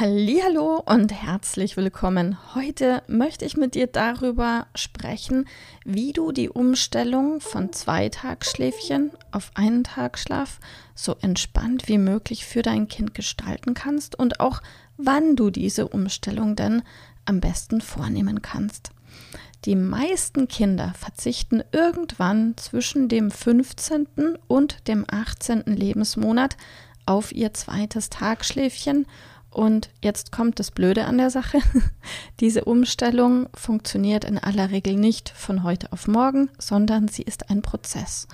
Hallo und herzlich willkommen. Heute möchte ich mit dir darüber sprechen, wie du die Umstellung von zwei Tagschläfchen auf einen Tagschlaf so entspannt wie möglich für dein Kind gestalten kannst und auch wann du diese Umstellung denn am besten vornehmen kannst. Die meisten Kinder verzichten irgendwann zwischen dem 15. und dem 18. Lebensmonat auf ihr zweites Tagschläfchen und jetzt kommt das Blöde an der Sache. Diese Umstellung funktioniert in aller Regel nicht von heute auf morgen, sondern sie ist ein Prozess.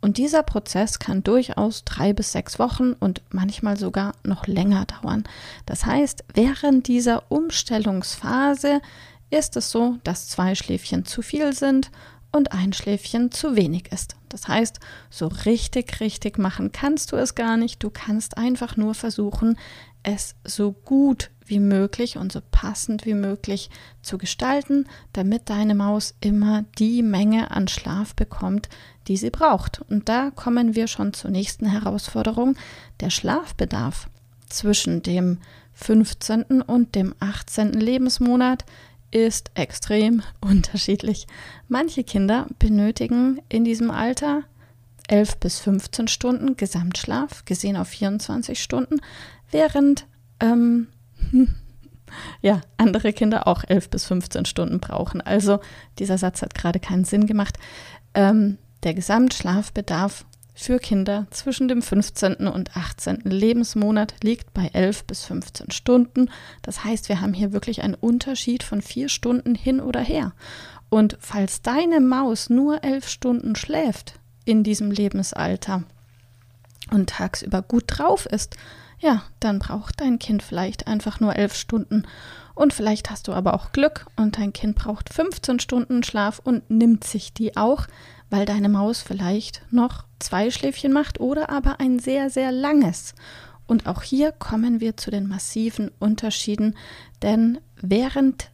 Und dieser Prozess kann durchaus drei bis sechs Wochen und manchmal sogar noch länger dauern. Das heißt, während dieser Umstellungsphase ist es so, dass zwei Schläfchen zu viel sind und ein Schläfchen zu wenig ist. Das heißt, so richtig, richtig machen kannst du es gar nicht. Du kannst einfach nur versuchen, es so gut wie möglich und so passend wie möglich zu gestalten, damit deine Maus immer die Menge an Schlaf bekommt, die sie braucht. Und da kommen wir schon zur nächsten Herausforderung, der Schlafbedarf zwischen dem 15. und dem 18. Lebensmonat ist extrem unterschiedlich. Manche Kinder benötigen in diesem Alter 11 bis 15 Stunden Gesamtschlaf, gesehen auf 24 Stunden, während ähm, ja, andere Kinder auch 11 bis 15 Stunden brauchen. Also dieser Satz hat gerade keinen Sinn gemacht. Ähm, der Gesamtschlafbedarf für Kinder zwischen dem 15. und 18. Lebensmonat liegt bei 11 bis 15 Stunden. Das heißt, wir haben hier wirklich einen Unterschied von vier Stunden hin oder her. Und falls deine Maus nur elf Stunden schläft in diesem Lebensalter und tagsüber gut drauf ist, ja, dann braucht dein Kind vielleicht einfach nur elf Stunden. Und vielleicht hast du aber auch Glück und dein Kind braucht 15 Stunden Schlaf und nimmt sich die auch, weil deine Maus vielleicht noch zwei Schläfchen macht oder aber ein sehr, sehr langes. Und auch hier kommen wir zu den massiven Unterschieden, denn während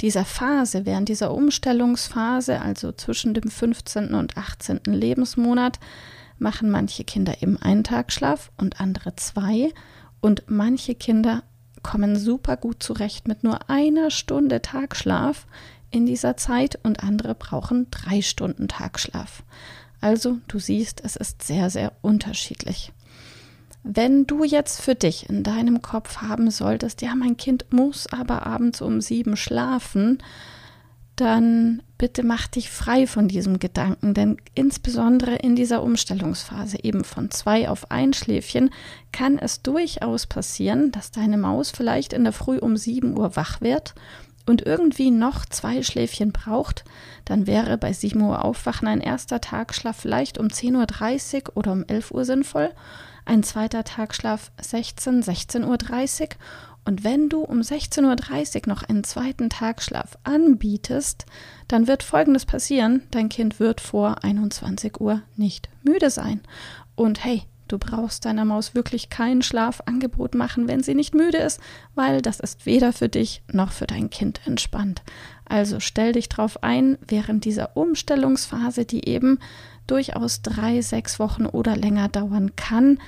dieser Phase, während dieser Umstellungsphase, also zwischen dem 15. und 18. Lebensmonat, machen manche Kinder eben einen Tagschlaf und andere zwei. Und manche Kinder kommen super gut zurecht mit nur einer Stunde Tagschlaf in dieser Zeit und andere brauchen drei Stunden Tagschlaf. Also du siehst, es ist sehr, sehr unterschiedlich. Wenn du jetzt für dich in deinem Kopf haben solltest, ja, mein Kind muss aber abends um sieben schlafen, dann bitte mach dich frei von diesem Gedanken, denn insbesondere in dieser Umstellungsphase eben von zwei auf ein Schläfchen kann es durchaus passieren, dass deine Maus vielleicht in der Früh um sieben Uhr wach wird und irgendwie noch zwei Schläfchen braucht, dann wäre bei 7 Uhr Aufwachen ein erster Tagschlaf vielleicht um 10.30 Uhr oder um 11 Uhr sinnvoll, ein zweiter Tagschlaf 16, 16.30 Uhr und wenn du um 16.30 Uhr noch einen zweiten Tagschlaf anbietest, dann wird Folgendes passieren, dein Kind wird vor 21 Uhr nicht müde sein. Und hey, Du brauchst deiner Maus wirklich kein Schlafangebot machen, wenn sie nicht müde ist, weil das ist weder für dich noch für dein Kind entspannt. Also stell dich drauf ein, während dieser Umstellungsphase, die eben durchaus drei, sechs Wochen oder länger dauern kann,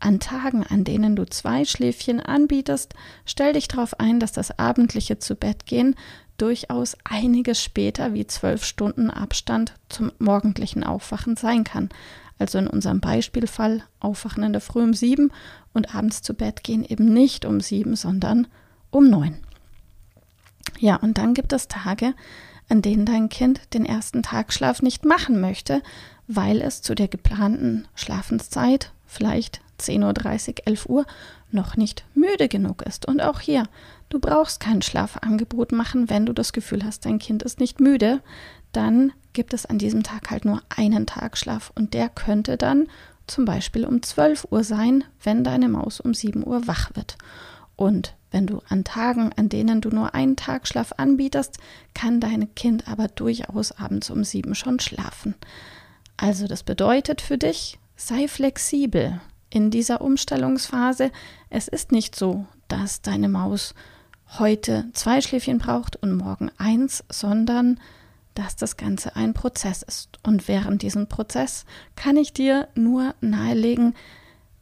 an Tagen, an denen du zwei Schläfchen anbietest, stell dich darauf ein, dass das abendliche zu Bett gehen durchaus einiges später wie zwölf Stunden Abstand zum morgendlichen Aufwachen sein kann. Also in unserem Beispielfall aufwachen in der Früh um sieben und abends zu Bett gehen eben nicht um sieben, sondern um neun. Ja, und dann gibt es Tage, an denen dein Kind den ersten Tagschlaf nicht machen möchte, weil es zu der geplanten Schlafenszeit, vielleicht 10.30 Uhr, 11 Uhr, noch nicht müde genug ist. Und auch hier, du brauchst kein Schlafangebot machen, wenn du das Gefühl hast, dein Kind ist nicht müde, dann gibt es an diesem Tag halt nur einen Tagschlaf und der könnte dann zum Beispiel um 12 Uhr sein, wenn deine Maus um 7 Uhr wach wird. Und wenn du an Tagen, an denen du nur einen Tagschlaf anbietest, kann dein Kind aber durchaus abends um 7 schon schlafen. Also das bedeutet für dich, sei flexibel in dieser Umstellungsphase. Es ist nicht so, dass deine Maus heute zwei Schläfchen braucht und morgen eins, sondern dass das Ganze ein Prozess ist. Und während diesem Prozess kann ich dir nur nahelegen,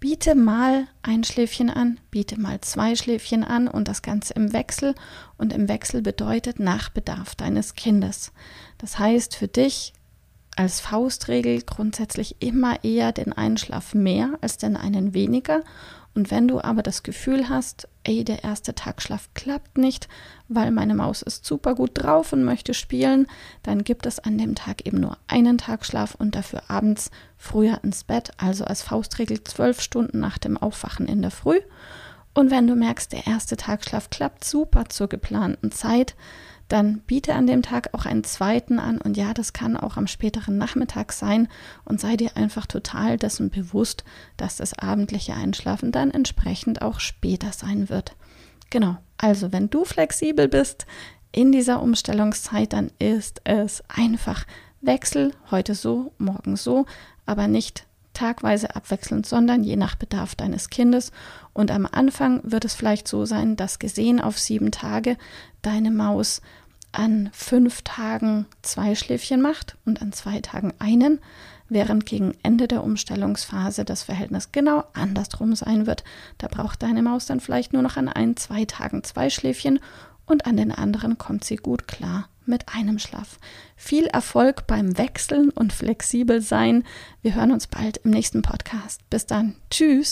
Biete mal ein Schläfchen an, biete mal zwei Schläfchen an und das Ganze im Wechsel. Und im Wechsel bedeutet nach Bedarf deines Kindes. Das heißt für dich als Faustregel grundsätzlich immer eher den Einschlaf mehr als den einen weniger. Und wenn du aber das Gefühl hast, ey, der erste Tagschlaf klappt nicht, weil meine Maus ist super gut drauf und möchte spielen, dann gibt es an dem Tag eben nur einen Tagschlaf und dafür abends früher ins Bett, also als Faustregel zwölf Stunden nach dem Aufwachen in der Früh. Und wenn du merkst, der erste Tagschlaf klappt super zur geplanten Zeit, dann biete an dem Tag auch einen zweiten an und ja, das kann auch am späteren Nachmittag sein und sei dir einfach total dessen bewusst, dass das abendliche Einschlafen dann entsprechend auch später sein wird. Genau, also wenn du flexibel bist in dieser Umstellungszeit, dann ist es einfach Wechsel, heute so, morgen so, aber nicht tagweise abwechselnd, sondern je nach Bedarf deines Kindes. Und am Anfang wird es vielleicht so sein, dass gesehen auf sieben Tage deine Maus an fünf Tagen zwei Schläfchen macht und an zwei Tagen einen, während gegen Ende der Umstellungsphase das Verhältnis genau andersrum sein wird. Da braucht deine Maus dann vielleicht nur noch an ein, zwei Tagen zwei Schläfchen und an den anderen kommt sie gut klar mit einem Schlaf. Viel Erfolg beim Wechseln und flexibel sein. Wir hören uns bald im nächsten Podcast. Bis dann. Tschüss.